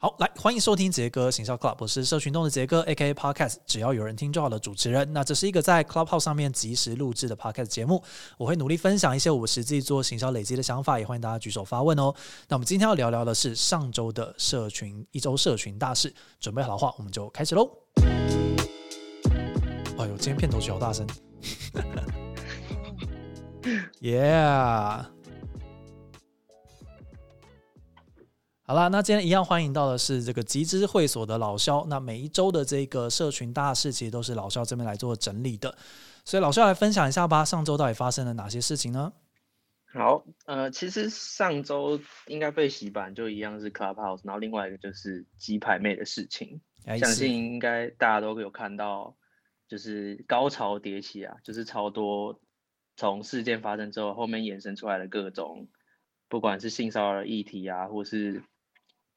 好，来欢迎收听杰哥行销 Club，我是社群中的杰哥，A.K.A Podcast，只要有人听就好的主持人。那这是一个在 Clubhouse 上面即时录制的 Podcast 节目，我会努力分享一些我实际做行销累积的想法，也欢迎大家举手发问哦。那我们今天要聊聊的是上周的社群一周社群大事，准备好的话我们就开始喽。哎呦，今天片头曲好大声，Yeah。好啦，那今天一样欢迎到的是这个集资会所的老肖。那每一周的这个社群大事，其实都是老肖这边来做整理的。所以老肖来分享一下吧，上周到底发生了哪些事情呢？好，呃，其实上周应该被洗版，就一样是 Clubhouse，然后另外一个就是鸡排妹的事情，相信应该大家都有看到，就是高潮迭起啊，就是超多从事件发生之后，后面衍生出来的各种，不管是性骚扰议题啊，或是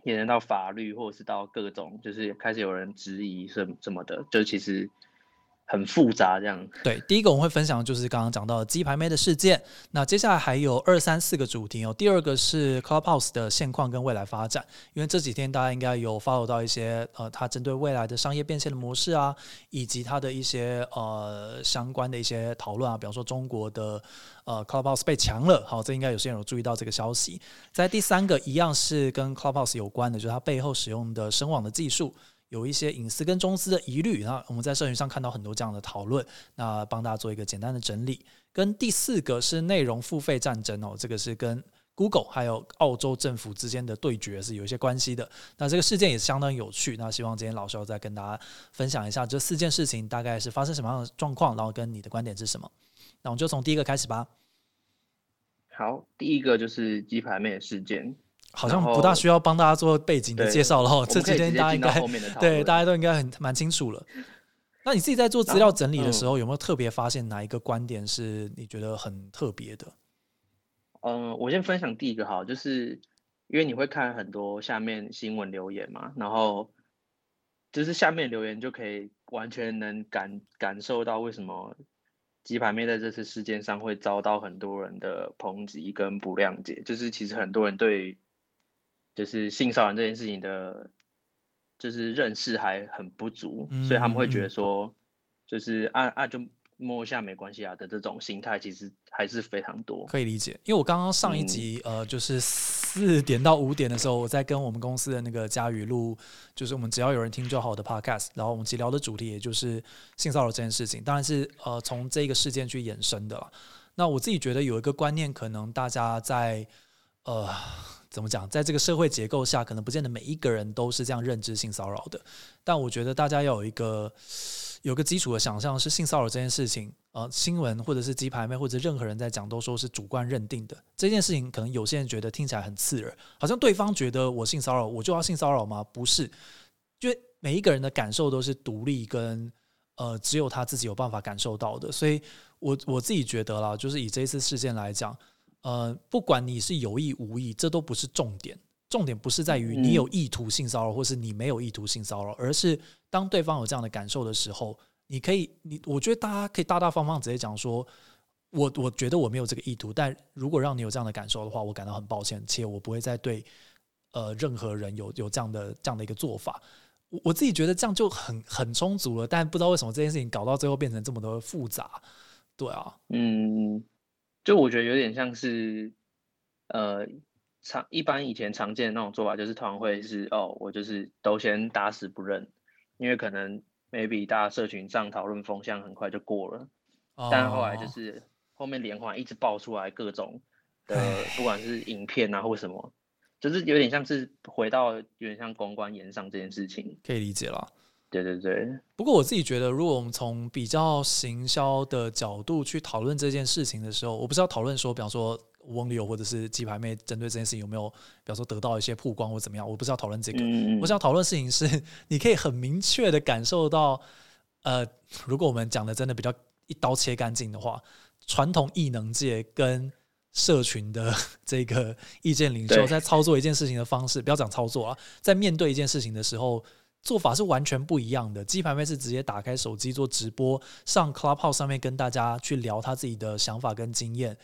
延伸到法律，或者是到各种，就是开始有人质疑什什么的，就其实很复杂这样。对，第一个我们会分享的就是刚刚讲到的鸡排妹的事件。那接下来还有二三四个主题哦。第二个是 Clubhouse 的现况跟未来发展，因为这几天大家应该有 follow 到一些呃，它针对未来的商业变现的模式啊，以及它的一些呃相关的一些讨论啊，比方说中国的。呃，Clubhouse 被强了，好，这应该有些人有注意到这个消息。在第三个，一样是跟 Clubhouse 有关的，就是它背后使用的声网的技术有一些隐私跟中资的疑虑。那我们在社群上看到很多这样的讨论，那帮大家做一个简单的整理。跟第四个是内容付费战争哦，这个是跟 Google 还有澳洲政府之间的对决是有一些关系的。那这个事件也相当有趣。那希望今天老肖再跟大家分享一下这四件事情大概是发生什么样的状况，然后跟你的观点是什么。那我们就从第一个开始吧。好，第一个就是鸡排妹事件，好像不大需要帮大家做背景的介绍了哈。这几天大家应该对大家都应该很蛮清楚了。那你自己在做资料整理的时候，有没有特别发现哪一个观点是你觉得很特别的？嗯，我先分享第一个哈，就是因为你会看很多下面新闻留言嘛，然后就是下面留言就可以完全能感感受到为什么。鸡排妹在这次事件上会遭到很多人的抨击跟不谅解，就是其实很多人对就是性骚扰这件事情的，就是认识还很不足，所以他们会觉得说，就是啊啊就。摸一下没关系啊的这种心态，其实还是非常多，可以理解。因为我刚刚上一集，呃，就是四点到五点的时候，我在跟我们公司的那个佳宇录，就是我们只要有人听就好的 podcast，然后我们其聊的主题也就是性骚扰这件事情，当然是呃从这个事件去衍生的了。那我自己觉得有一个观念，可能大家在呃怎么讲，在这个社会结构下，可能不见得每一个人都是这样认知性骚扰的，但我觉得大家要有一个。有个基础的想象是性骚扰这件事情，呃，新闻或者是鸡排妹或者任何人在讲都说是主观认定的这件事情，可能有些人觉得听起来很刺耳，好像对方觉得我性骚扰我就要性骚扰吗？不是，就每一个人的感受都是独立跟呃只有他自己有办法感受到的，所以我我自己觉得啦，就是以这次事件来讲，呃，不管你是有意无意，这都不是重点。重点不是在于你有意图性骚扰，或是你没有意图性骚扰，而是当对方有这样的感受的时候，你可以，你我觉得大家可以大大方方直接讲说，我我觉得我没有这个意图，但如果让你有这样的感受的话，我感到很抱歉，且我不会再对呃任何人有有这样的这样的一个做法。我我自己觉得这样就很很充足了，但不知道为什么这件事情搞到最后变成这么多复杂。对啊，嗯，就我觉得有点像是呃。常一般以前常见的那种做法就是团会是哦，我就是都先打死不认，因为可能 maybe 大家社群上讨论风向很快就过了，但后来就是后面连环一直爆出来各种 的，不管是影片啊或什么，就是有点像是回到有点像公关言上这件事情，可以理解了。对对对。不过我自己觉得，如果我们从比较行销的角度去讨论这件事情的时候，我不是要讨论说，比方说。翁流或者是鸡排妹针对这件事情有没有，比方说得到一些曝光或怎么样？我不是要讨论这个，我想讨论事情是，你可以很明确的感受到，呃，如果我们讲的真的比较一刀切干净的话，传统艺能界跟社群的 这个意见领袖在操作一件事情的方式，不要讲操作啊，在面对一件事情的时候，做法是完全不一样的。鸡排妹是直接打开手机做直播，上 Clubhouse 上面跟大家去聊他自己的想法跟经验。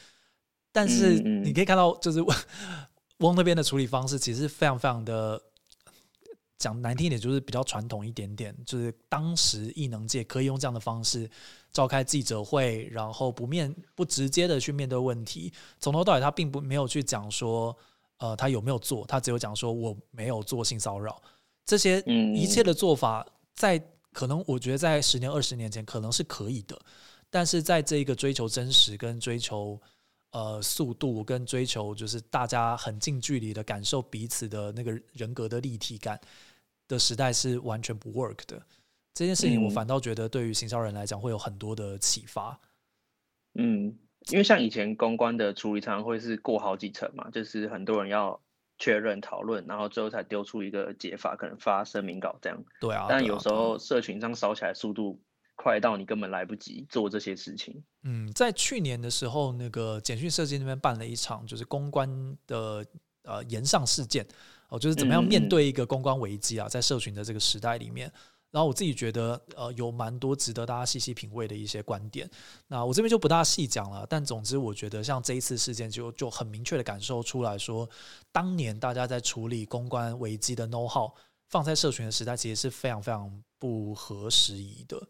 但是你可以看到，就是 翁那边的处理方式其实非常非常的讲难听一点，就是比较传统一点点，就是当时艺能界可以用这样的方式召开记者会，然后不面不直接的去面对问题，从头到尾他并不没有去讲说，呃，他有没有做，他只有讲说我没有做性骚扰，这些一切的做法，在可能我觉得在十年二十年前可能是可以的，但是在这一个追求真实跟追求。呃，速度跟追求就是大家很近距离的感受彼此的那个人格的立体感的时代是完全不 work 的。这件事情我反倒觉得对于行销人来讲会有很多的启发。嗯，因为像以前公关的处理常常会是过好几层嘛，就是很多人要确认讨论，然后最后才丢出一个解法，可能发声明稿这样。对啊。但有时候社群上烧起来速度。快到你根本来不及做这些事情。嗯，在去年的时候，那个简讯设计那边办了一场，就是公关的呃延上事件哦，就是怎么样面对一个公关危机啊，在社群的这个时代里面。然后我自己觉得呃有蛮多值得大家细细品味的一些观点。那我这边就不大细讲了，但总之我觉得像这一次事件就就很明确的感受出来说，当年大家在处理公关危机的 know how 放在社群的时代，其实是非常非常不合时宜的。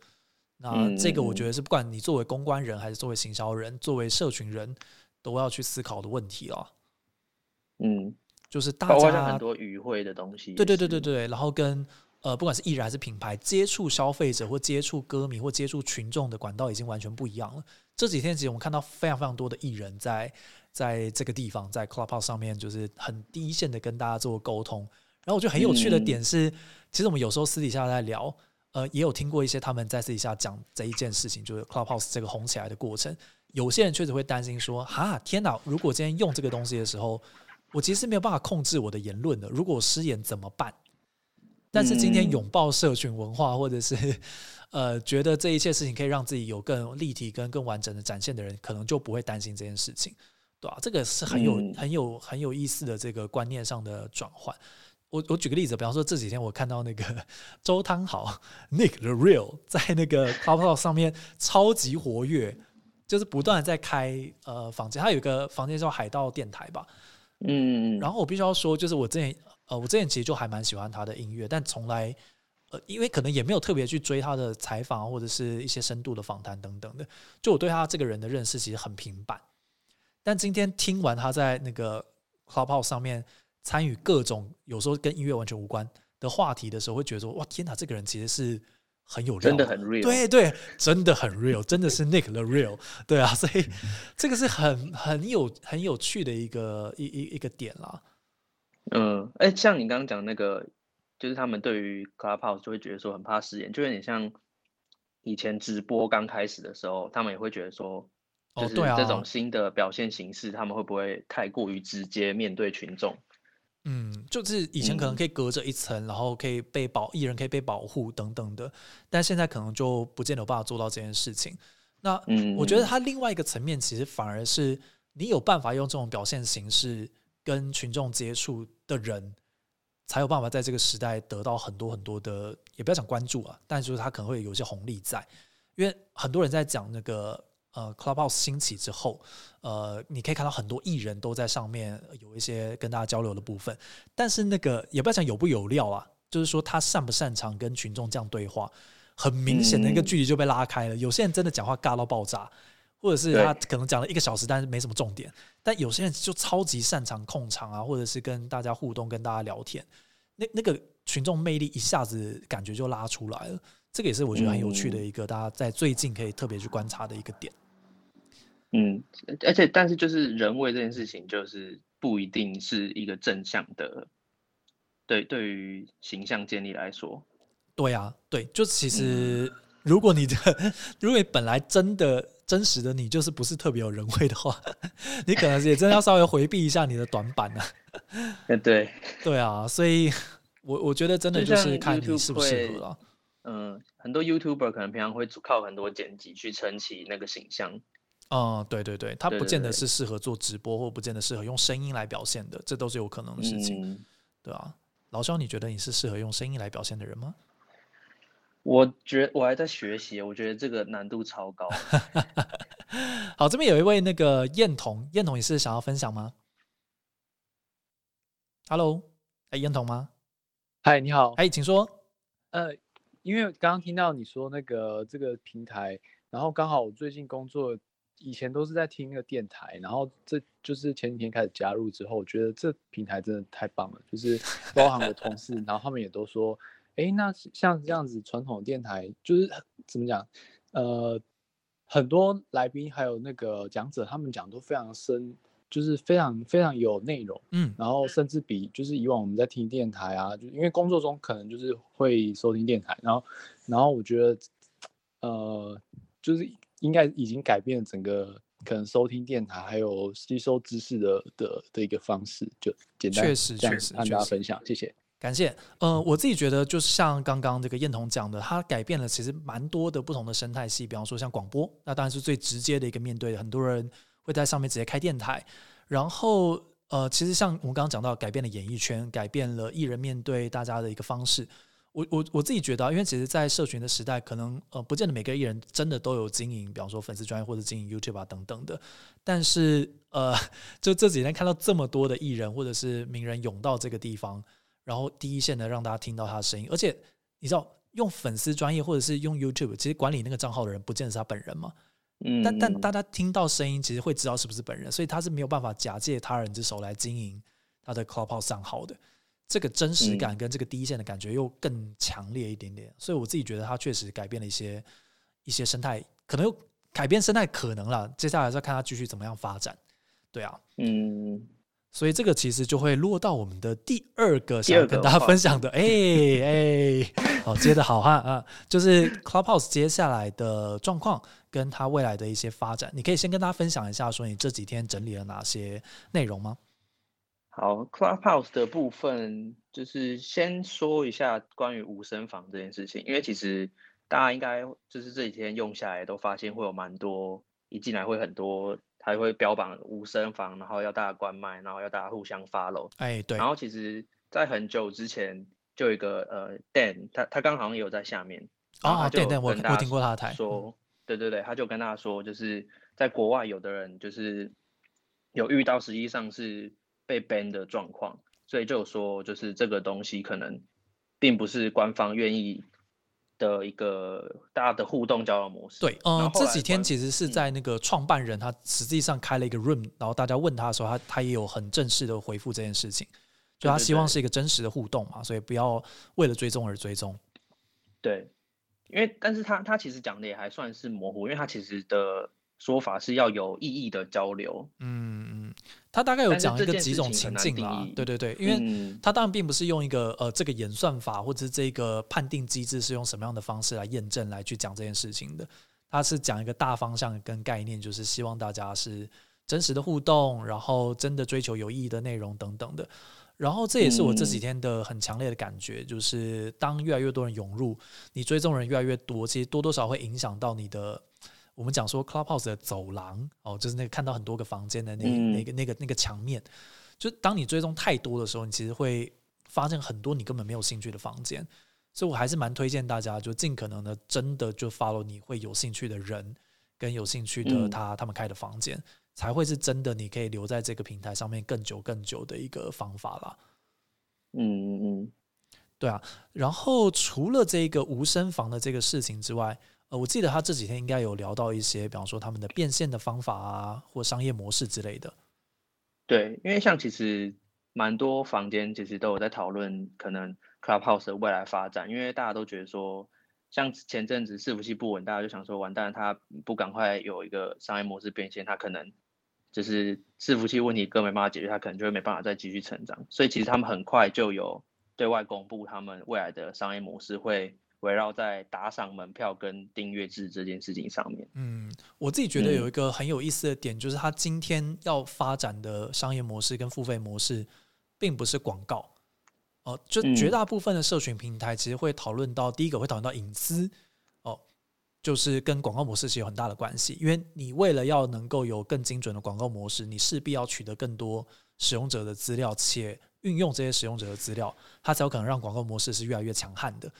那这个我觉得是不管你作为公关人还是作为行销人、作为社群人，都要去思考的问题了。嗯，就是大家很多语汇的东西，对对对对对，然后跟呃不管是艺人还是品牌接触消费者或接触歌迷或接触群众的管道已经完全不一样了。这几天其实我们看到非常非常多的艺人在在这个地方在 Clubhouse 上面就是很第一线的跟大家做沟通。然后我觉得很有趣的点是，其实我们有时候私底下在聊。呃，也有听过一些他们在私底下讲这一件事情，就是 Clubhouse 这个红起来的过程。有些人确实会担心说：“哈，天哪！如果今天用这个东西的时候，我其实没有办法控制我的言论的。如果我失言怎么办？”但是今天拥抱社群文化，或者是呃，觉得这一切事情可以让自己有更立体跟更完整的展现的人，可能就不会担心这件事情，对吧？这个是很有很有很有意思的这个观念上的转换。我我举个例子，比方说这几天我看到那个 周汤豪 Nick the Real 在那个 Clubhouse 上面超级活跃，就是不断的在开呃房间，他有一个房间叫海盗电台吧，嗯，然后我必须要说，就是我之前呃我之前其实就还蛮喜欢他的音乐，但从来呃因为可能也没有特别去追他的采访或者是一些深度的访谈等等的，就我对他这个人的认识其实很平板，但今天听完他在那个 Clubhouse 上面。参与各种有时候跟音乐完全无关的话题的时候，会觉得说：“哇，天哪，这个人其实是很有料，真的很 real。”对对，真的很 real，真的是 Nick the real。对啊，所以这个是很很有很有趣的一个一一一个点啦。嗯，哎，像你刚刚讲那个，就是他们对于 Clubhouse 就会觉得说很怕失言，就有点像以前直播刚开始的时候，他们也会觉得说，就是这种新的表现形式，他们会不会太过于直接面对群众？嗯，就是以前可能可以隔着一层，然后可以被保艺人可以被保护等等的，但现在可能就不见得有办法做到这件事情。那我觉得它另外一个层面，其实反而是你有办法用这种表现形式跟群众接触的人，才有办法在这个时代得到很多很多的，也不要讲关注啊，但就是他可能会有一些红利在，因为很多人在讲那个。呃，Clubhouse 兴起之后，呃，你可以看到很多艺人都在上面有一些跟大家交流的部分，但是那个也不要讲有不有料啊，就是说他擅不擅长跟群众这样对话，很明显的一个距离就被拉开了。有些人真的讲话尬到爆炸，或者是他可能讲了一个小时，但是没什么重点，但有些人就超级擅长控场啊，或者是跟大家互动、跟大家聊天，那那个群众魅力一下子感觉就拉出来了。这个也是我觉得很有趣的一个，大家在最近可以特别去观察的一个点。嗯，而且但是就是人为这件事情，就是不一定是一个正向的，对，对于形象建立来说，对啊，对，就其实如果你的，如果你本来真的真实的你就是不是特别有人味的话，你可能也真的要稍微回避一下你的短板呢。对，对啊，所以我我觉得真的就是看你适不适合了。嗯，很多 YouTuber 可能平常会靠很多剪辑去撑起那个形象。哦，对对对，他不见得是适合做直播，或不见得适合用声音来表现的，这都是有可能的事情，对啊。老肖，你觉得你是适合用声音来表现的人吗？我觉我还在学习，我觉得这个难度超高。好，这边有一位那个燕童，燕童，你是想要分享吗？Hello，哎，燕童吗？嗨，你好。哎，请说。呃，因为刚刚听到你说那个这个平台，然后刚好我最近工作，以前都是在听那个电台，然后这就是前几天开始加入之后，我觉得这平台真的太棒了，就是包含我同事，然后他们也都说，哎，那像这样子传统电台，就是怎么讲，呃，很多来宾还有那个讲者，他们讲都非常深。就是非常非常有内容，嗯，然后甚至比就是以往我们在听电台啊，就因为工作中可能就是会收听电台，然后然后我觉得，呃，就是应该已经改变了整个可能收听电台还有吸收知识的的的一个方式，就简单确实确实跟大家分享，谢谢，感谢。呃，我自己觉得就是像刚刚这个燕彤讲的，它改变了其实蛮多的不同的生态系，比方说像广播，那当然是最直接的一个面对很多人。会在上面直接开电台，然后呃，其实像我们刚刚讲到，改变了演艺圈，改变了艺人面对大家的一个方式。我我我自己觉得，因为其实，在社群的时代，可能呃，不见得每个艺人真的都有经营，比方说粉丝专业或者经营 YouTube 啊等等的。但是呃，就这几天看到这么多的艺人或者是名人涌到这个地方，然后第一线的让大家听到他的声音，而且你知道，用粉丝专业或者是用 YouTube，其实管理那个账号的人，不见得是他本人嘛。但但大家听到声音，其实会知道是不是本人，所以他是没有办法假借他人之手来经营他的 Clubhouse 账号的。这个真实感跟这个第一线的感觉又更强烈一点点，所以我自己觉得他确实改变了一些一些生态，可能又改变生态可能了。接下来再看他继续怎么样发展。对啊，嗯。所以这个其实就会落到我们的第二个想要跟大家分享的，哎哎，好接的好哈啊，就是 Clubhouse 接下来的状况跟它未来的一些发展，你可以先跟大家分享一下，说你这几天整理了哪些内容吗？好，Clubhouse 的部分就是先说一下关于无声房这件事情，因为其实大家应该就是这几天用下来都发现会有蛮多，一进来会很多。还会标榜无声房，然后要大家关麦，然后要大家互相 follow。哎，对。然后其实，在很久之前，就有一个呃，Dan，他他刚好像也有在下面。哦，Dan Dan，我我听过他的台。说，对对对，他就跟大家说，就是在国外有的人就是有遇到实际上是被 ban 的状况，所以就说就是这个东西可能并不是官方愿意。的一个大家的互动交流模式。对，嗯，这几天其实是在那个创办人他实际上开了一个 room，然后大家问他的时候，他他也有很正式的回复这件事情，就他希望是一个真实的互动嘛，所以不要为了追踪而追踪。对，因为但是他他其实讲的也还算是模糊，因为他其实的。说法是要有意义的交流，嗯嗯，他大概有讲一个几种情境啦，对对对，因为他当然并不是用一个呃这个演算法或者这个判定机制是用什么样的方式来验证来去讲这件事情的，他是讲一个大方向跟概念，就是希望大家是真实的互动，然后真的追求有意义的内容等等的，然后这也是我这几天的很强烈的感觉，就是当越来越多人涌入，你追踪人越来越多，其实多多少会影响到你的。我们讲说 Clubhouse 的走廊哦，就是那个看到很多个房间的那那个那个那个墙面，就当你追踪太多的时候，你其实会发现很多你根本没有兴趣的房间。所以我还是蛮推荐大家，就尽可能的真的就 follow 你会有兴趣的人跟有兴趣的他他们开的房间，才会是真的你可以留在这个平台上面更久更久的一个方法啦。嗯嗯嗯，对啊。然后除了这个无声房的这个事情之外，呃，我记得他这几天应该有聊到一些，比方说他们的变现的方法啊，或商业模式之类的。对，因为像其实蛮多房间其实都有在讨论可能 Clubhouse 的未来发展，因为大家都觉得说，像前阵子伺服器不稳，大家就想说完蛋，他不赶快有一个商业模式变现，他可能就是伺服器问题更没办法解决，他可能就会没办法再继续成长。所以其实他们很快就有对外公布他们未来的商业模式会。围绕在打赏门票跟订阅制这件事情上面，嗯，我自己觉得有一个很有意思的点，就是他今天要发展的商业模式跟付费模式，并不是广告，哦，就绝大部分的社群平台其实会讨论到第一个会讨论到隐私，哦，就是跟广告模式其实有很大的关系，因为你为了要能够有更精准的广告模式，你势必要取得更多使用者的资料，且运用这些使用者的资料，它才有可能让广告模式是越来越强悍的。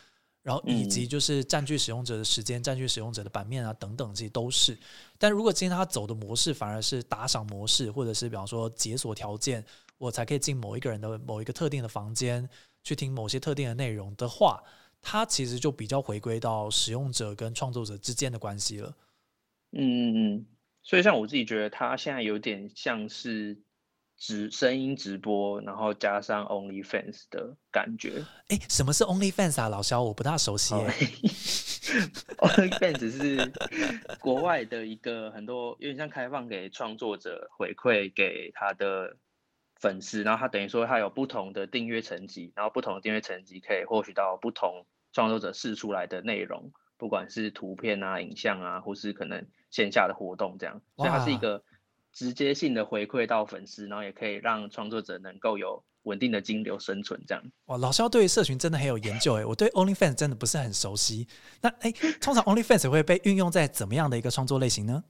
然后以及就是占据使用者的时间、占据使用者的版面啊等等，这些都是。但如果今天他走的模式反而是打赏模式，或者是比方说解锁条件，我才可以进某一个人的某一个特定的房间，去听某些特定的内容的话，它其实就比较回归到使用者跟创作者之间的关系了。嗯嗯嗯，所以像我自己觉得，它现在有点像是直声音直播，然后加上 OnlyFans 的感觉。哎，什么是 OnlyFans 啊？老肖，我不大熟悉。OnlyFans 是国外的一个很多有点像开放给创作者回馈给他的粉丝，然后他等于说他有不同的订阅层级，然后不同的订阅层级可以获取到不同创作者试出来的内容，不管是图片啊、影像啊，或是可能。线下的活动这样，所以它是一个直接性的回馈到粉丝，然后也可以让创作者能够有稳定的金流生存这样。哇，老肖对社群真的很有研究哎，我对 OnlyFans 真的不是很熟悉。那哎，通常 OnlyFans 会被运用在怎么样的一个创作类型呢？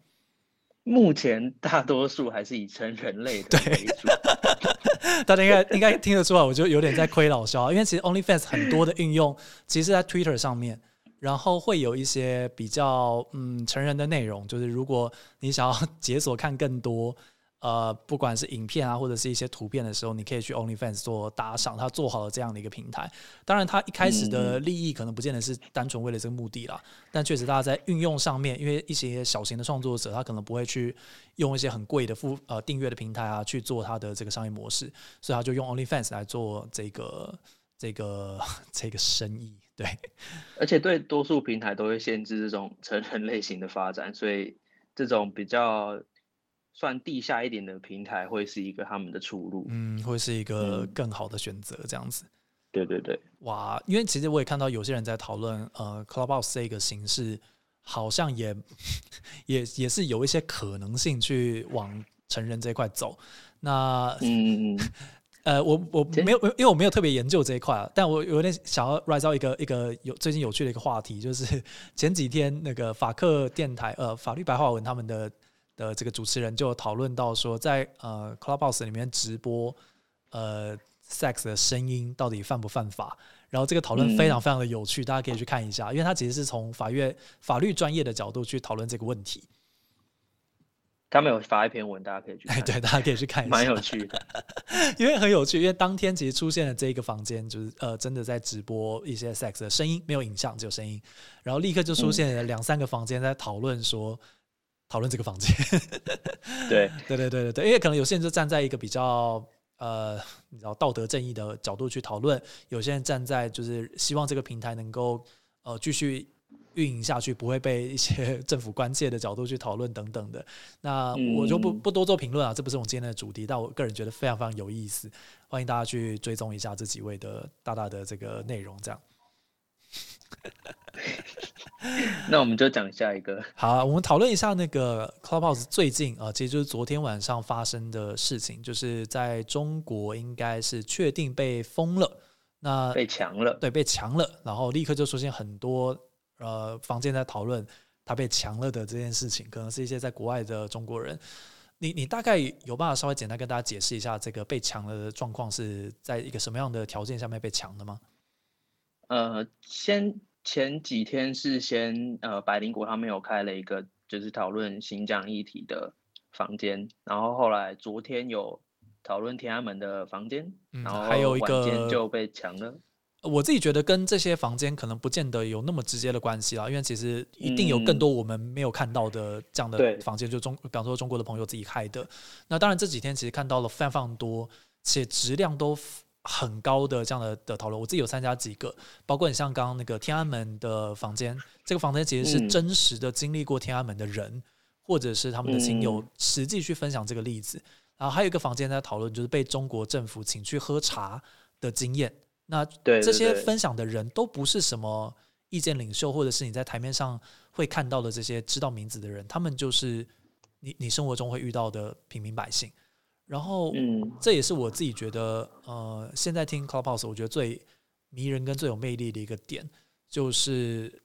目前大多数还是以成人类的 为主。大家应该应该听得出来，我就有点在亏老肖，因为其实 OnlyFans 很多的运用，其实在 Twitter 上面。然后会有一些比较嗯成人的内容，就是如果你想要解锁看更多，呃，不管是影片啊或者是一些图片的时候，你可以去 OnlyFans 做打赏，他做好了这样的一个平台。当然，他一开始的利益可能不见得是单纯为了这个目的啦，但确实大家在运用上面，因为一些小型的创作者，他可能不会去用一些很贵的付呃订阅的平台啊去做他的这个商业模式，所以他就用 OnlyFans 来做这个这个 这个生意。对，而且对多数平台都会限制这种成人类型的发展，所以这种比较算地下一点的平台会是一个他们的出路，嗯，会是一个更好的选择，这样子。对对对，哇，因为其实我也看到有些人在讨论，呃，Clubhouse 这个形式好像也 也也是有一些可能性去往成人这块走。那嗯嗯。呃，我我没有，因为我没有特别研究这一块啊，但我有点想要 rise 到一个一个有最近有趣的一个话题，就是 前几天那个法克电台呃法律白话文他们的的这个主持人就讨论到说，在呃 Clubhouse 里面直播呃 sex 的声音到底犯不犯法？然后这个讨论非常非常的有趣，大家可以去看一下，因为他其实是从法院法律专业的角度去讨论这个问题。他们有发一篇文，大家可以去。对，大家可以去看一下，蛮有趣的。因为很有趣，因为当天其实出现了这一个房间，就是呃，真的在直播一些 sex 的声音，没有影像，只有声音。然后立刻就出现了两三个房间在讨论说，讨论这个房间。对，对，对，对，对，对，因为可能有些人就站在一个比较呃，你知道道德正义的角度去讨论，有些人站在就是希望这个平台能够呃继续。运营下去不会被一些政府关切的角度去讨论等等的，那我就不不多做评论啊，这不是我们今天的主题，但我个人觉得非常非常有意思，欢迎大家去追踪一下这几位的大大的这个内容，这样。那我们就讲下一个，好，我们讨论一下那个 Clubhouse 最近啊，其实就是昨天晚上发生的事情，就是在中国应该是确定被封了，那被强了，对，被强了，然后立刻就出现很多。呃，房间在讨论他被强了的这件事情，可能是一些在国外的中国人。你你大概有办法稍微简单跟大家解释一下，这个被强了的状况是在一个什么样的条件下面被强的吗？呃，先前几天是先呃，百灵国他们有开了一个就是讨论新疆议题的房间，然后后来昨天有讨论天安门的房间，然后还有一个就被强了。我自己觉得跟这些房间可能不见得有那么直接的关系啦，因为其实一定有更多我们没有看到的这样的房间，就中，比方说中国的朋友自己开的。那当然这几天其实看到了非常多且质量都很高的这样的的讨论，我自己有参加几个，包括你像刚刚那个天安门的房间，这个房间其实是真实的经历过天安门的人，或者是他们的亲友实际去分享这个例子。然后还有一个房间在讨论，就是被中国政府请去喝茶的经验。那这些分享的人都不是什么意见领袖，或者是你在台面上会看到的这些知道名字的人，他们就是你你生活中会遇到的平民百姓。然后，嗯，这也是我自己觉得，呃，现在听 Clubhouse，我觉得最迷人跟最有魅力的一个点，就是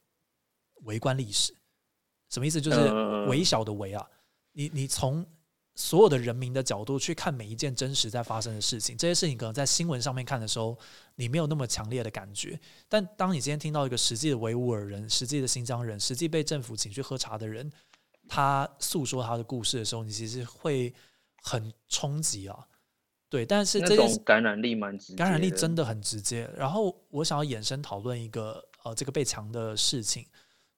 围观历史。什么意思？就是微小的微啊，你你从。所有的人民的角度去看每一件真实在发生的事情，这些事情可能在新闻上面看的时候，你没有那么强烈的感觉。但当你今天听到一个实际的维吾尔人、实际的新疆人、实际被政府请去喝茶的人，他诉说他的故事的时候，你其实会很冲击啊。对，但是这种感染力蛮直接，感染力真的很直接。然后我想要延伸讨论一个呃这个被强的事情，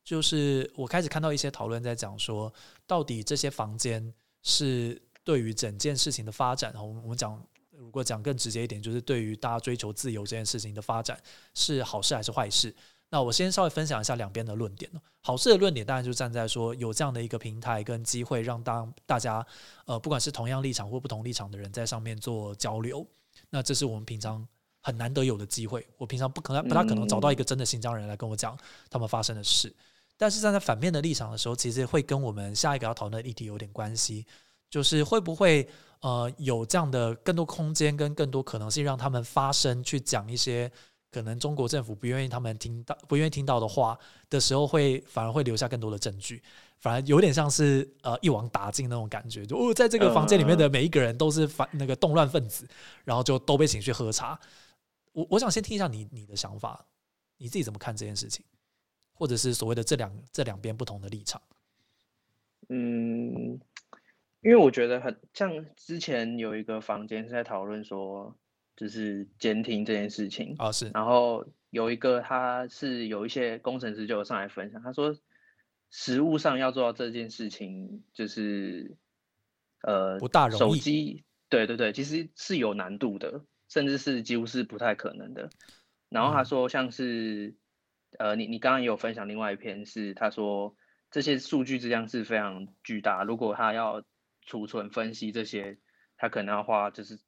就是我开始看到一些讨论在讲说，到底这些房间是对于整件事情的发展，我们我们讲如果讲更直接一点，就是对于大家追求自由这件事情的发展是好事还是坏事？那我先稍微分享一下两边的论点好事的论点当然就站在说有这样的一个平台跟机会，让当大家呃不管是同样立场或不同立场的人在上面做交流，那这是我们平常很难得有的机会。我平常不可能不大可能找到一个真的新疆人来跟我讲他们发生的事。但是站在反面的立场的时候，其实会跟我们下一个要讨论的议题有点关系，就是会不会呃有这样的更多空间跟更多可能性，让他们发声去讲一些可能中国政府不愿意他们听到、不愿意听到的话的时候，会反而会留下更多的证据，反而有点像是呃一网打尽那种感觉，就哦在这个房间里面的每一个人都是反那个动乱分子，然后就都被请去喝茶。我我想先听一下你你的想法，你自己怎么看这件事情？或者是所谓的这两这两边不同的立场。嗯，因为我觉得很像之前有一个房间是在讨论说，就是监听这件事情啊，是，然后有一个他是有一些工程师就有上来分享，他说实物上要做到这件事情，就是呃不大容易，手机对对对，其实是有难度的，甚至是几乎是不太可能的。然后他说像是。呃，你你刚刚也有分享另外一篇，是他说这些数据质量是非常巨大，如果他要储存分析这些，他可能要花就是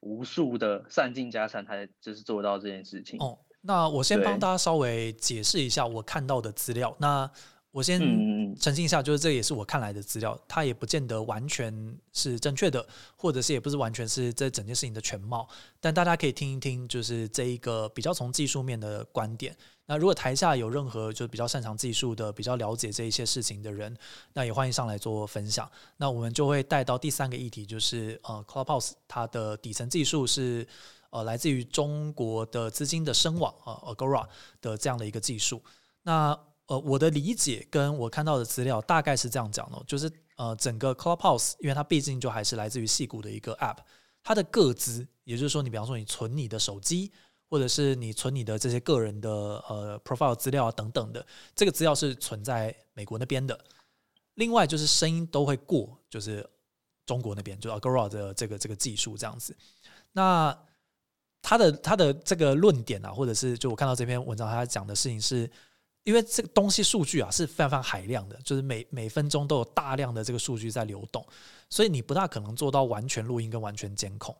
无数的散尽家产才就是做到这件事情。哦，那我先帮大家稍微解释一下我看到的资料。那我先澄清一下，就是这也是我看来的资料，它也不见得完全是正确的，或者是也不是完全是这整件事情的全貌。但大家可以听一听，就是这一个比较从技术面的观点。那如果台下有任何就比较擅长技术的、比较了解这一些事情的人，那也欢迎上来做分享。那我们就会带到第三个议题，就是呃，Clubhouse 它的底层技术是呃来自于中国的资金的声网啊，Agora 的这样的一个技术。那呃，我的理解跟我看到的资料大概是这样讲的，就是呃，整个 Clubhouse，因为它毕竟就还是来自于戏谷的一个 App，它的个资，也就是说，你比方说你存你的手机，或者是你存你的这些个人的呃 profile 资料啊等等的，这个资料是存在美国那边的。另外就是声音都会过，就是中国那边，就 Agora 的这个这个技术这样子。那他的他的这个论点啊，或者是就我看到这篇文章，他讲的事情是。因为这个东西数据啊是非常非常海量的，就是每每分钟都有大量的这个数据在流动，所以你不大可能做到完全录音跟完全监控。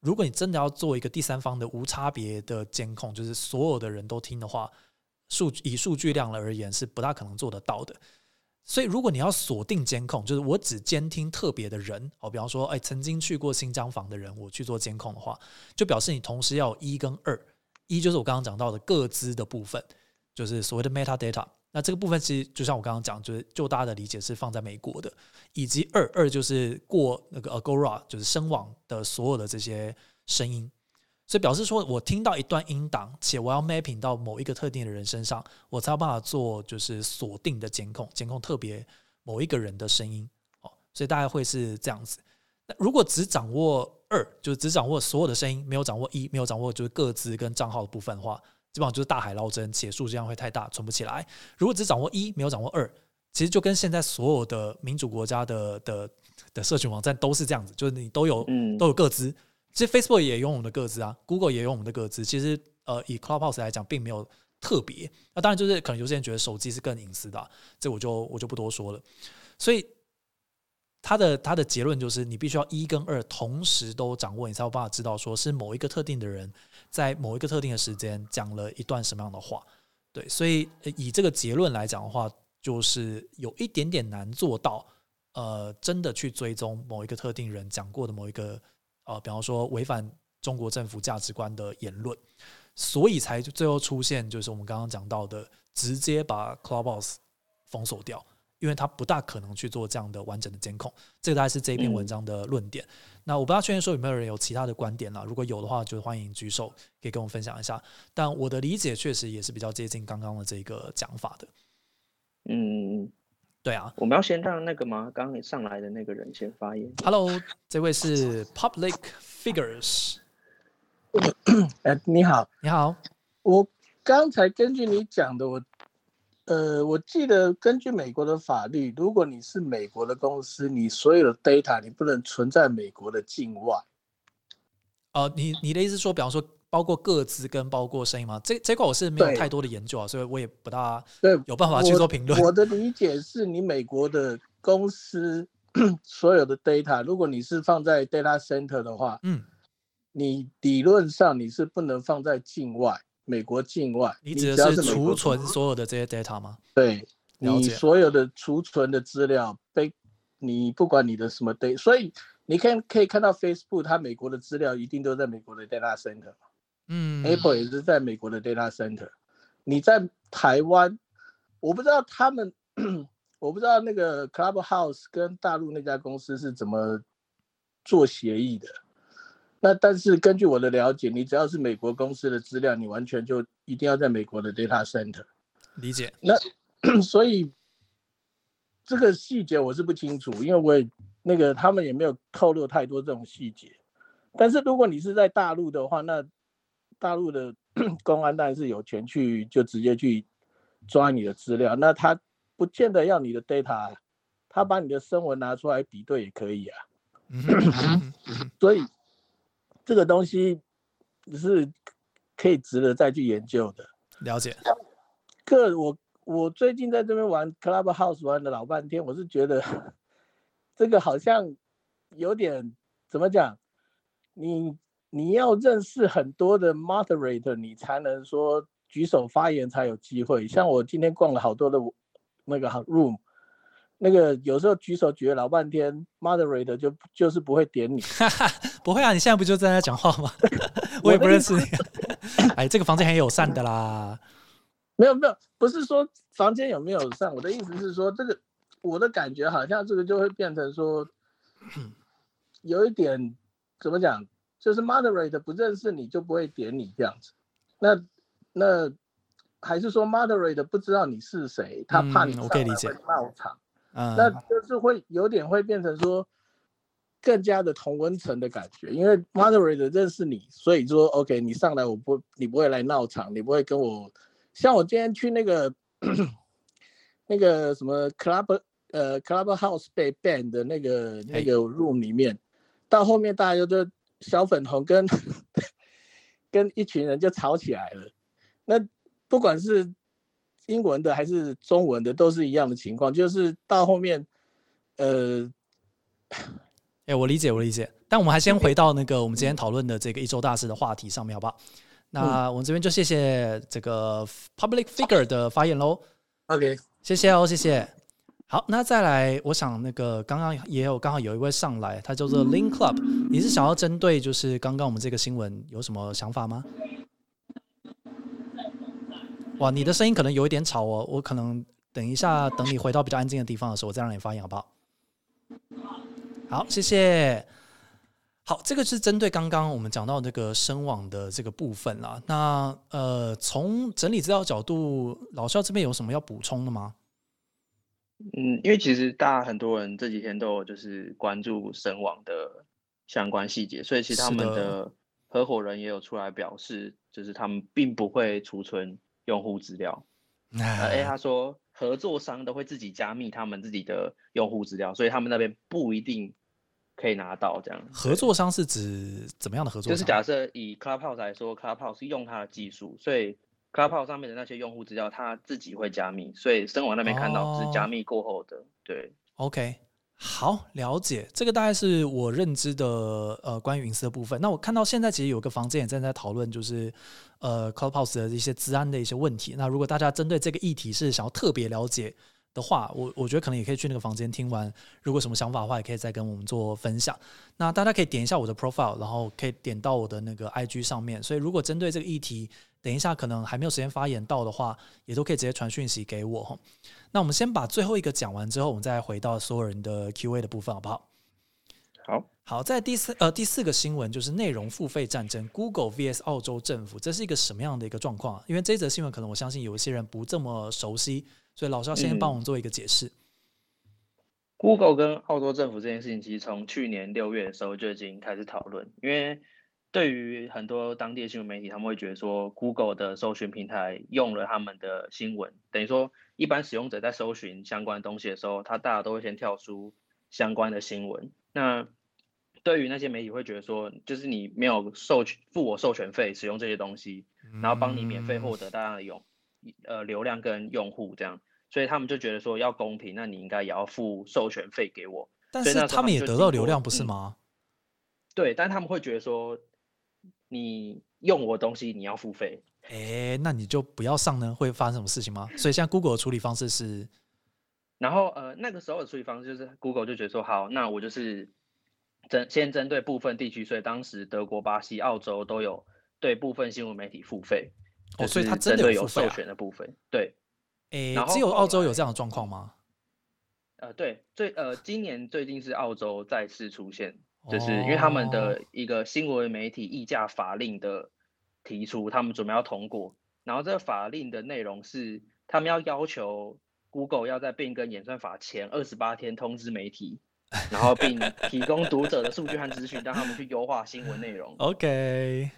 如果你真的要做一个第三方的无差别的监控，就是所有的人都听的话，数以数据量而言是不大可能做得到的。所以如果你要锁定监控，就是我只监听特别的人哦，比方说哎曾经去过新疆房的人，我去做监控的话，就表示你同时要有一跟二，一就是我刚刚讲到的各资的部分。就是所谓的 metadata，那这个部分其实就像我刚刚讲，就是就大家的理解是放在美国的，以及二二就是过那个 Agora，就是声网的所有的这些声音，所以表示说我听到一段音档，且我要 mapping 到某一个特定的人身上，我才有办法做就是锁定的监控，监控特别某一个人的声音，哦，所以大概会是这样子。那如果只掌握二，就是只掌握所有的声音，没有掌握一，没有掌握就是各自跟账号的部分的话。基本上就是大海捞针，且数量会太大，存不起来。如果只掌握一，没有掌握二，其实就跟现在所有的民主国家的的的社群网站都是这样子，就是你都有都有各资。其实 Facebook 也用我们的各资啊，Google 也用我们的各资。其实呃，以 Clubhouse 来讲，并没有特别。那当然就是可能有些人觉得手机是更隐私的，这我就我就不多说了。所以他的他的结论就是，你必须要一跟二同时都掌握，你才有办法知道说是某一个特定的人。在某一个特定的时间讲了一段什么样的话，对，所以以这个结论来讲的话，就是有一点点难做到，呃，真的去追踪某一个特定人讲过的某一个，呃，比方说违反中国政府价值观的言论，所以才最后出现就是我们刚刚讲到的，直接把 Clubhouse 封锁掉。因为他不大可能去做这样的完整的监控，这个大概是这一篇文章的论点。那我不知道确认说有没有人有其他的观点了，如果有的话，就欢迎举手，可以跟我分享一下。但我的理解确实也是比较接近刚刚的这个讲法的。嗯，对啊我们要先让那个吗？刚刚上来的那个人先发言。，Hello，这位是 Public Figures，哎，你好，你好，我刚才根据你讲的，我呃，我记得根据美国的法律，如果你是美国的公司，你所有的 data 你不能存在美国的境外。呃，你你的意思说，比方说包括个资跟包括声音吗？这这块我是没有太多的研究啊，所以我也不大对，有办法去做评论。我的理解是你美国的公司 所有的 data，如果你是放在 data center 的话，嗯，你理论上你是不能放在境外，美国境外。你指只要的是储存所有的这些 data 吗？对你所有的储存的资料被你不管你的什么 data，所以你看可以看到 Facebook 它美国的资料一定都在美国的 data center。嗯 Apple 也是在美国的 data center。你在台湾，我不知道他们，我不知道那个 Clubhouse 跟大陆那家公司是怎么做协议的。那但是根据我的了解，你只要是美国公司的资料，你完全就一定要在美国的 data center。理解。那 所以这个细节我是不清楚，因为我也那个他们也没有透露太多这种细节。但是如果你是在大陆的话，那大陆的 公安当然是有权去就直接去抓你的资料，那他不见得要你的 data，他把你的声纹拿出来比对也可以啊。所以这个东西是可以值得再去研究的。了解。个我我最近在这边玩 Clubhouse 玩了老半天，我是觉得这个好像有点怎么讲？你你要认识很多的 moderator，你才能说举手发言才有机会。像我今天逛了好多的那个 room，那个有时候举手举了老半天，moderator 就就是不会点你。哈哈，不会啊，你现在不就在那讲话吗？我也不认识你。哎，这个房间很友善的啦。没有没有，不是说房间有没有上，我的意思是说，这个我的感觉好像这个就会变成说，有一点怎么讲，就是 moderate 不认识你就不会点你这样子。那那还是说 moderate 不知道你是谁，他怕你我可以理解来会闹场，嗯，那就是会有点会变成说。更加的同温层的感觉，因为 moderator 认识你，所以说 OK，你上来我不，你不会来闹场，你不会跟我，像我今天去那个 那个什么 club 呃 clubhouse 被 ban 的那个那个 room 里面，到后面大家就小粉红跟 跟一群人就吵起来了，那不管是英文的还是中文的，都是一样的情况，就是到后面呃。哎、我理解，我理解。但我们还先回到那个我们今天讨论的这个一周大事的话题上面，好不好？那我们这边就谢谢这个 public figure 的发言喽，OK，谢谢哦，谢谢。好，那再来，我想那个刚刚也有刚好有一位上来，他叫做 Link Club，你是想要针对就是刚刚我们这个新闻有什么想法吗？哇，你的声音可能有一点吵哦，我可能等一下等你回到比较安静的地方的时候，我再让你发言，好不好？好，谢谢。好，这个是针对刚刚我们讲到这个声网的这个部分啦。那呃，从整理资料角度，老肖这边有什么要补充的吗？嗯，因为其实大家很多人这几天都有就是关注声网的相关细节，所以其实他们的合伙人也有出来表示，就是他们并不会储存用户资料。呃，哎，哎他说合作商都会自己加密他们自己的用户资料，所以他们那边不一定可以拿到这样。合作商是指怎么样的合作商？就是假设以 Clubhouse 来说，Clubhouse 是用它的技术，所以 Clubhouse 上面的那些用户资料，它自己会加密，所以声网那边看到是加哦密过后的。对，OK，好，了解。这个大概是我认知的呃关于隐私的部分。那我看到现在其实有个房间也正在讨论，就是呃 Clubhouse 的一些治安的一些问题。那如果大家针对这个议题是想要特别了解的话，我我觉得可能也可以去那个房间听完。如果有什么想法的话，也可以再跟我们做分享。那大家可以点一下我的 profile，然后可以点到我的那个 IG 上面。所以如果针对这个议题，等一下可能还没有时间发言到的话，也都可以直接传讯息给我哈。那我们先把最后一个讲完之后，我们再回到所有人的 Q&A 的部分，好不好？好，好，在第四呃第四个新闻就是内容付费战争，Google vs 澳洲政府，这是一个什么样的一个状况啊？因为这则新闻可能我相信有一些人不这么熟悉，所以老师要先帮我们做一个解释。Google 跟澳洲政府这件事情，其实从去年六月的时候就已经开始讨论，因为对于很多当地的新闻媒体，他们会觉得说，Google 的搜寻平台用了他们的新闻，等于说一般使用者在搜寻相关东西的时候，他大家都会先跳出相关的新闻。那对于那些媒体会觉得说，就是你没有授权付我授权费使用这些东西，然后帮你免费获得大量的用呃流量跟用户这样。所以他们就觉得说要公平，那你应该也要付授权费给我。但是他们也得到流量，不是吗？对，但他们会觉得说，你用我的东西，你要付费。哎，那你就不要上呢？会发生什么事情吗？所以现在 Google 的处理方式是，然后呃，那个时候的处理方式就是 Google 就觉得说，好，那我就是针先针对部分地区，所以当时德国、巴西、澳洲都有对部分新闻媒体付费。哦，所以它真的有授权的部分，对。诶，只有澳洲有这样的状况吗？呃，对，最呃，今年最近是澳洲再次出现，就是因为他们的一个新闻媒体议价法令的提出，他们准备要通过，然后这个法令的内容是，他们要要求 Google 要在变更演算法前二十八天通知媒体，然后并提供读者的数据和资讯，让他们去优化新闻内容。OK，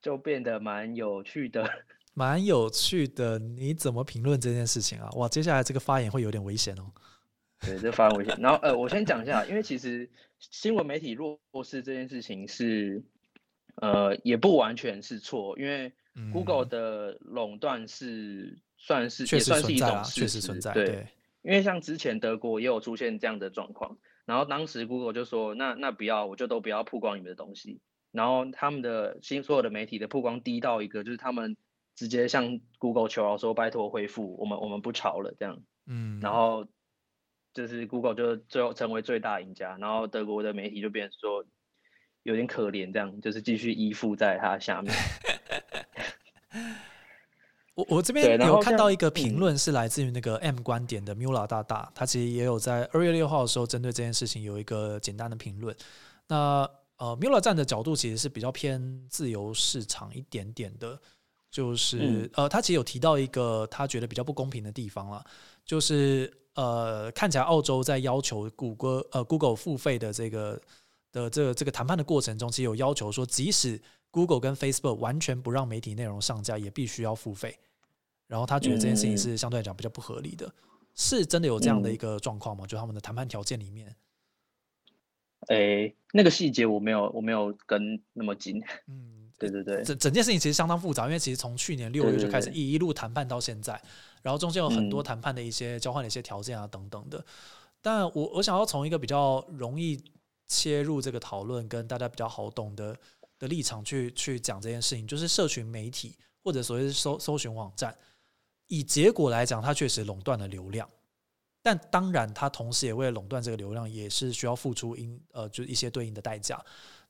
就变得蛮有趣的。蛮有趣的，你怎么评论这件事情啊？哇，接下来这个发言会有点危险哦。对，这发言危险。然后呃，我先讲一下，因为其实新闻媒体弱势这件事情是呃也不完全是错，因为 Google 的垄断是算是也算是一种确实存在。对，因为像之前德国也有出现这样的状况，然后当时 Google 就说，那那不要，我就都不要曝光你们的东西。然后他们的新所有的媒体的曝光低到一个，就是他们。直接向 Google 求饶说：“拜托恢复，我们我们不吵了。”这样，嗯，然后就是 Google 就最后成为最大赢家，然后德国的媒体就变成说有点可怜，这样就是继续依附在他下面。我我这边有看到一个评论是来自于那个 M 观点的 Mula 大大，他其实也有在二月六号的时候针对这件事情有一个简单的评论。那呃，Mula 站的角度其实是比较偏自由市场一点点的。就是呃，他其实有提到一个他觉得比较不公平的地方了，就是呃，看起来澳洲在要求谷歌呃 Google 付费的这个的这个这个谈判的过程中，其实有要求说，即使 Google 跟 Facebook 完全不让媒体内容上架，也必须要付费。然后他觉得这件事情是相对来讲比较不合理的，是真的有这样的一个状况吗？就他们的谈判条件里面？诶，那个细节我没有我没有跟那么紧，嗯。对对对，整整件事情其实相当复杂，因为其实从去年六月就开始一一路谈判到现在，然后中间有很多谈判的一些交换的一些条件啊等等的。但我我想要从一个比较容易切入这个讨论，跟大家比较好懂的的立场去去讲这件事情，就是社群媒体或者所谓的搜搜寻网站，以结果来讲，它确实垄断了流量，但当然它同时也为了垄断这个流量，也是需要付出应呃就是一些对应的代价。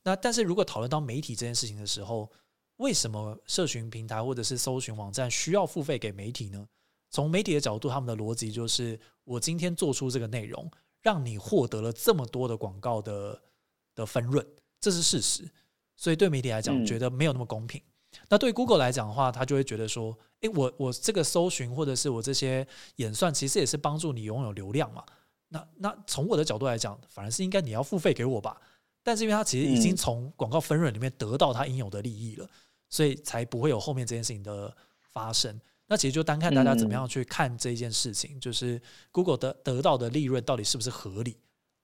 那但是如果讨论到媒体这件事情的时候，为什么社群平台或者是搜寻网站需要付费给媒体呢？从媒体的角度，他们的逻辑就是：我今天做出这个内容，让你获得了这么多的广告的的分润，这是事实。所以对媒体来讲，觉得没有那么公平。那对 Google 来讲的话，他就会觉得说：诶，我我这个搜寻或者是我这些演算，其实也是帮助你拥有流量嘛。那那从我的角度来讲，反而是应该你要付费给我吧。但是因为他其实已经从广告分润里面得到他应有的利益了，所以才不会有后面这件事情的发生。那其实就单看大家怎么样去看这件事情，就是 Google 得得到的利润到底是不是合理，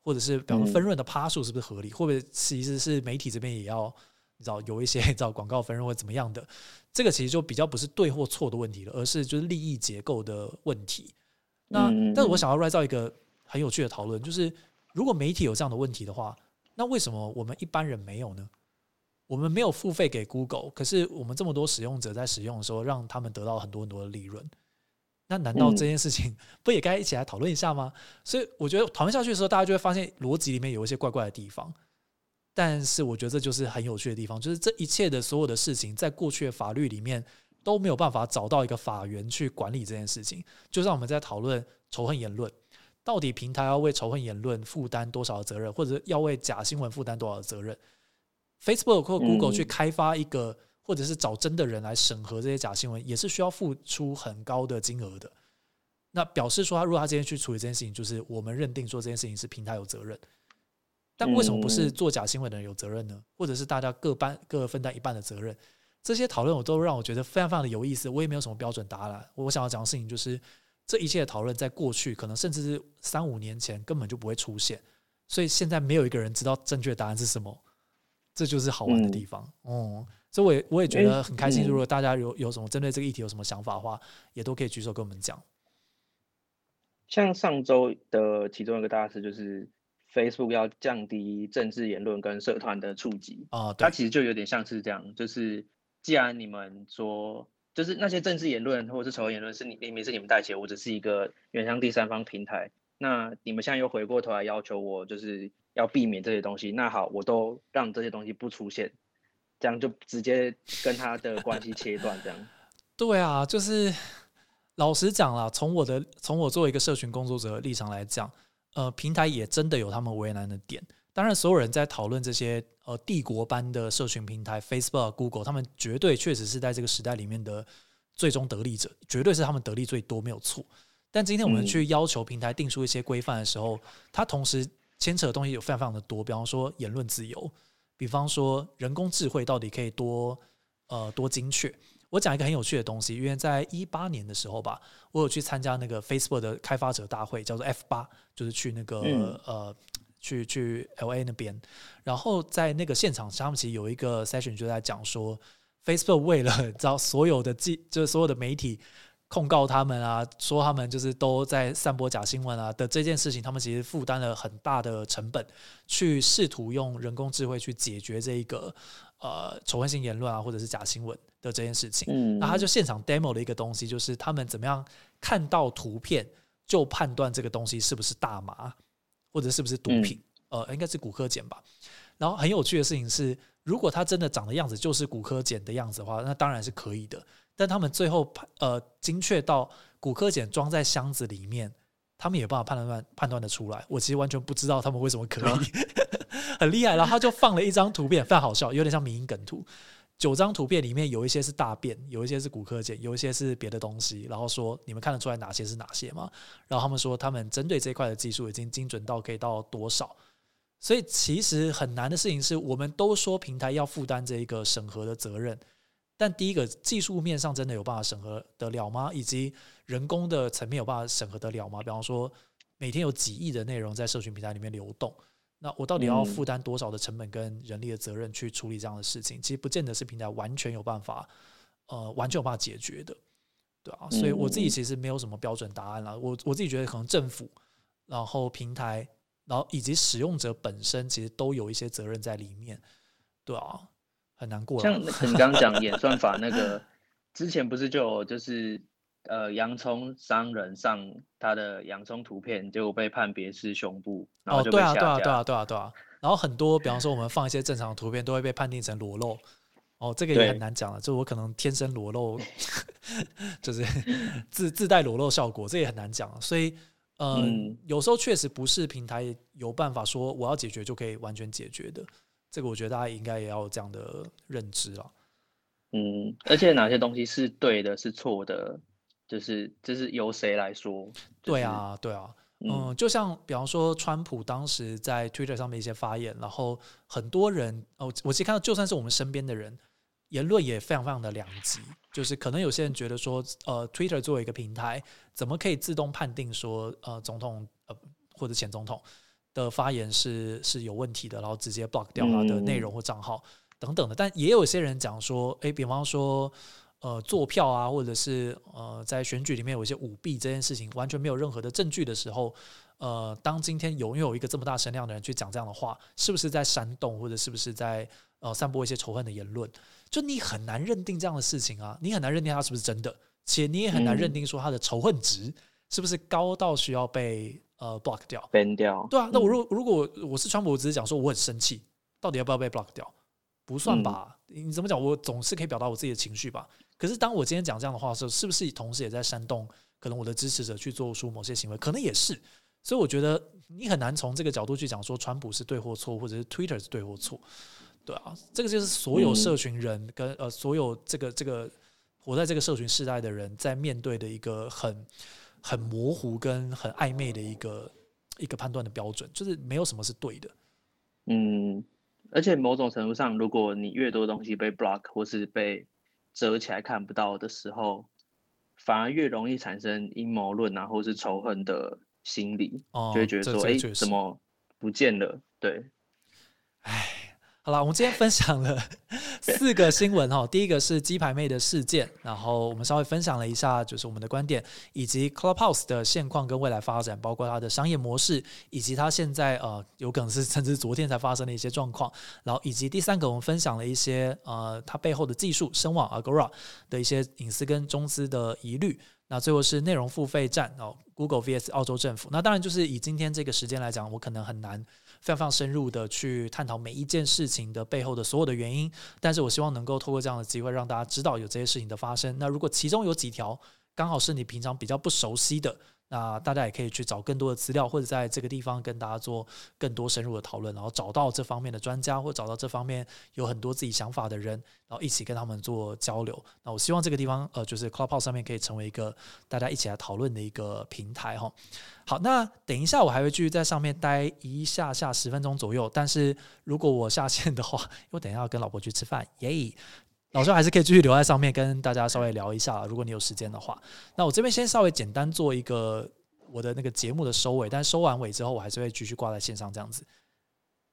或者是比方说分润的趴数是不是合理，会不会其实是媒体这边也要你知道有一些 你知道广告分润或怎么样的，这个其实就比较不是对或错的问题了，而是就是利益结构的问题。那但是我想要来造一个很有趣的讨论，就是如果媒体有这样的问题的话。那为什么我们一般人没有呢？我们没有付费给 Google，可是我们这么多使用者在使用的时候，让他们得到很多很多的利润。那难道这件事情不也该一起来讨论一下吗？所以我觉得讨论下去的时候，大家就会发现逻辑里面有一些怪怪的地方。但是我觉得这就是很有趣的地方，就是这一切的所有的事情，在过去的法律里面都没有办法找到一个法源去管理这件事情。就像我们在讨论仇恨言论。到底平台要为仇恨言论负担多少的责任，或者要为假新闻负担多少的责任？Facebook 或 Google 去开发一个，或者是找真的人来审核这些假新闻，也是需要付出很高的金额的。那表示说他如果他今天去处理这件事情，就是我们认定说这件事情是平台有责任。但为什么不是做假新闻的人有责任呢？或者是大家各班各分担一半的责任？这些讨论我都让我觉得非常非常的有意思。我也没有什么标准答案。我想要讲的事情就是，这一切的讨论在过去可能甚至是三五年前根本就不会出现。所以现在没有一个人知道正确答案是什么，这就是好玩的地方。嗯，所以我也我也觉得很开心。如果大家有有什么针对这个议题有什么想法的话，也都可以举手跟我们讲。像上周的其中一个大事就是。Facebook 要降低政治言论跟社团的触及啊，它其实就有点像是这样，就是既然你们说，就是那些政治言论或者是仇恨言论是你明明是你们带起，我只是一个原向第三方平台，那你们现在又回过头来要求我，就是要避免这些东西，那好，我都让这些东西不出现，这样就直接跟他的关系切断，这样。对啊，就是老实讲啦，从我的从我作为一个社群工作者的立场来讲。呃，平台也真的有他们为难的点。当然，所有人在讨论这些呃帝国般的社群平台，Facebook、Google，他们绝对确实是在这个时代里面的最终得利者，绝对是他们得利最多，没有错。但今天我们去要求平台定出一些规范的时候，它同时牵扯的东西有非常非常的多。比方说言论自由，比方说人工智慧到底可以多呃多精确。我讲一个很有趣的东西，因为在一八年的时候吧，我有去参加那个 Facebook 的开发者大会，叫做 F 八，就是去那个呃，去去 LA 那边，然后在那个现场，他们其实有一个 session 就在讲说，Facebook 为了招所有的记，就是所有的媒体控告他们啊，说他们就是都在散播假新闻啊的这件事情，他们其实负担了很大的成本，去试图用人工智慧去解决这一个呃仇恨性言论啊，或者是假新闻。的这件事情，嗯，那他就现场 demo 了一个东西，就是他们怎么样看到图片就判断这个东西是不是大麻，或者是不是毒品，呃，应该是骨科碱吧。然后很有趣的事情是，如果它真的长的样子就是骨科碱的样子的话，那当然是可以的。但他们最后判呃精确到骨科检装在箱子里面，他们也办法判断判断的出来。我其实完全不知道他们为什么可以，很厉害。然后他就放了一张图片，非常好笑，有点像迷因梗图。九张图片里面有一些是大便，有一些是骨科检，有一些是别的东西。然后说你们看得出来哪些是哪些吗？然后他们说他们针对这一块的技术已经精准到可以到多少。所以其实很难的事情是，我们都说平台要负担这一个审核的责任，但第一个技术面上真的有办法审核得了吗？以及人工的层面有办法审核得了吗？比方说每天有几亿的内容在社群平台里面流动。那我到底要负担多少的成本跟人力的责任去处理这样的事情？其实不见得是平台完全有办法，呃，完全有办法解决的，对啊。所以我自己其实没有什么标准答案了。我我自己觉得可能政府，然后平台，然后以及使用者本身，其实都有一些责任在里面，对啊，很难过。像你刚刚讲演算法那个，之前不是就就是。呃，洋葱商人上他的洋葱图片，结果被判别是胸部，然后就对啊，对啊，对啊，对啊，对啊。然后很多，比方说我们放一些正常的图片，都会被判定成裸露。哦，这个也很难讲了，就我可能天生裸露，就是自自带裸露效果，这也很难讲。所以，嗯，有时候确实不是平台有办法说我要解决就可以完全解决的。这个我觉得大家应该也要有这样的认知了。嗯，而且哪些东西是对的，是错的？就是这是由谁来说？对啊，对啊，嗯，就像比方说，川普当时在 Twitter 上面一些发言，然后很多人哦，我其实看到，就算是我们身边的人，言论也非常非常的两极。就是可能有些人觉得说，呃，Twitter 作为一个平台，怎么可以自动判定说，呃，总统呃或者前总统的发言是是有问题的，然后直接 block 掉他的内容或账号等等的。但也有些人讲说，诶，比方说。呃，做票啊，或者是呃，在选举里面有一些舞弊这件事情，完全没有任何的证据的时候，呃，当今天拥有一个这么大声量的人去讲这样的话，是不是在煽动，或者是不是在呃散播一些仇恨的言论？就你很难认定这样的事情啊，你很难认定他是不是真的，且你也很难认定说他的仇恨值是不是高到需要被呃 block 掉，ban 掉。对啊，那我如如果我是川普，我只是讲说我很生气，到底要不要被 block 掉？不算吧？你怎么讲？我总是可以表达我自己的情绪吧。可是当我今天讲这样的话的时候，是不是同时也在煽动可能我的支持者去做出某些行为？可能也是。所以我觉得你很难从这个角度去讲说川普是对或错，或者是 Twitter 是对或错。对啊，这个就是所有社群人跟呃所有这个这个活在这个社群时代的人在面对的一个很很模糊跟很暧昧的一个一个判断的标准，就是没有什么是对的。嗯，而且某种程度上，如果你越多东西被 block 或是被遮起来看不到的时候，反而越容易产生阴谋论啊，或是仇恨的心理，哦，就会觉得说，哎，怎么不见了？对，唉，好了，我们今天分享了 四个新闻哈。第一个是鸡排妹的事件，然后我们稍微分享了一下，就是我们的观点，以及 Clubhouse 的现况跟未来发展，包括它的商业模式，以及它现在呃有可能是甚至昨天才发生的一些状况。然后以及第三个，我们分享了一些呃它背后的技术、声网 Agora 的一些隐私跟中资的疑虑。那最后是内容付费站哦，Google vs 澳洲政府。那当然就是以今天这个时间来讲，我可能很难非常非常深入的去探讨每一件事情的背后的所有的原因。但是我希望能够透过这样的机会，让大家知道有这些事情的发生。那如果其中有几条刚好是你平常比较不熟悉的，那大家也可以去找更多的资料，或者在这个地方跟大家做更多深入的讨论，然后找到这方面的专家，或找到这方面有很多自己想法的人，然后一起跟他们做交流。那我希望这个地方呃，就是 Clubhouse 上面可以成为一个大家一起来讨论的一个平台哈。好，那等一下我还会继续在上面待一下下十分钟左右，但是如果我下线的话，因为等一下要跟老婆去吃饭，耶。老师还是可以继续留在上面跟大家稍微聊一下，如果你有时间的话。那我这边先稍微简单做一个我的那个节目的收尾，但收完尾之后，我还是会继续挂在线上这样子。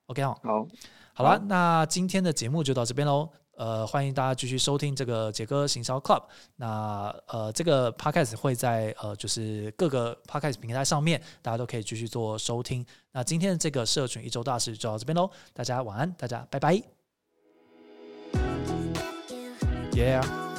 OK 哦，好，好了，那今天的节目就到这边喽。呃，欢迎大家继续收听这个杰哥行销 Club。那呃，这个 Podcast 会在呃就是各个 Podcast 平台上面，大家都可以继续做收听。那今天的这个社群一周大事就到这边喽，大家晚安，大家拜拜。Yeah.